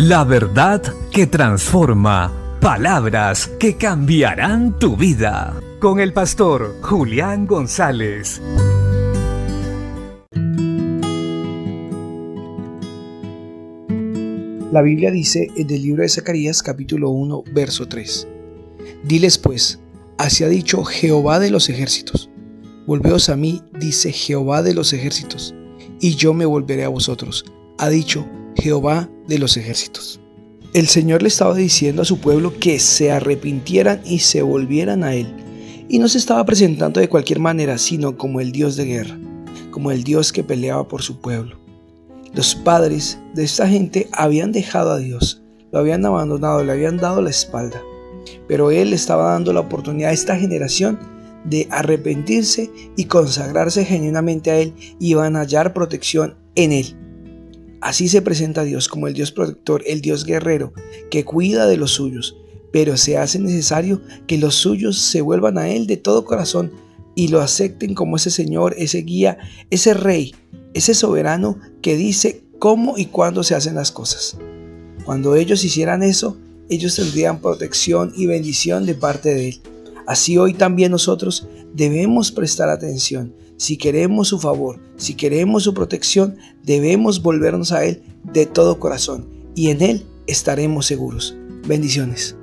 La verdad que transforma. Palabras que cambiarán tu vida. Con el pastor Julián González. La Biblia dice en el libro de Zacarías capítulo 1 verso 3. Diles pues, así ha dicho Jehová de los ejércitos. Volveos a mí, dice Jehová de los ejércitos, y yo me volveré a vosotros, ha dicho Jehová de los ejércitos. El Señor le estaba diciendo a su pueblo que se arrepintieran y se volvieran a Él. Y no se estaba presentando de cualquier manera, sino como el Dios de guerra, como el Dios que peleaba por su pueblo. Los padres de esta gente habían dejado a Dios, lo habían abandonado, le habían dado la espalda. Pero Él estaba dando la oportunidad a esta generación de arrepentirse y consagrarse genuinamente a Él y van a hallar protección en Él. Así se presenta Dios como el Dios protector, el Dios guerrero, que cuida de los suyos, pero se hace necesario que los suyos se vuelvan a Él de todo corazón y lo acepten como ese Señor, ese guía, ese Rey, ese soberano que dice cómo y cuándo se hacen las cosas. Cuando ellos hicieran eso, ellos tendrían protección y bendición de parte de Él. Así hoy también nosotros debemos prestar atención. Si queremos su favor, si queremos su protección, debemos volvernos a Él de todo corazón y en Él estaremos seguros. Bendiciones.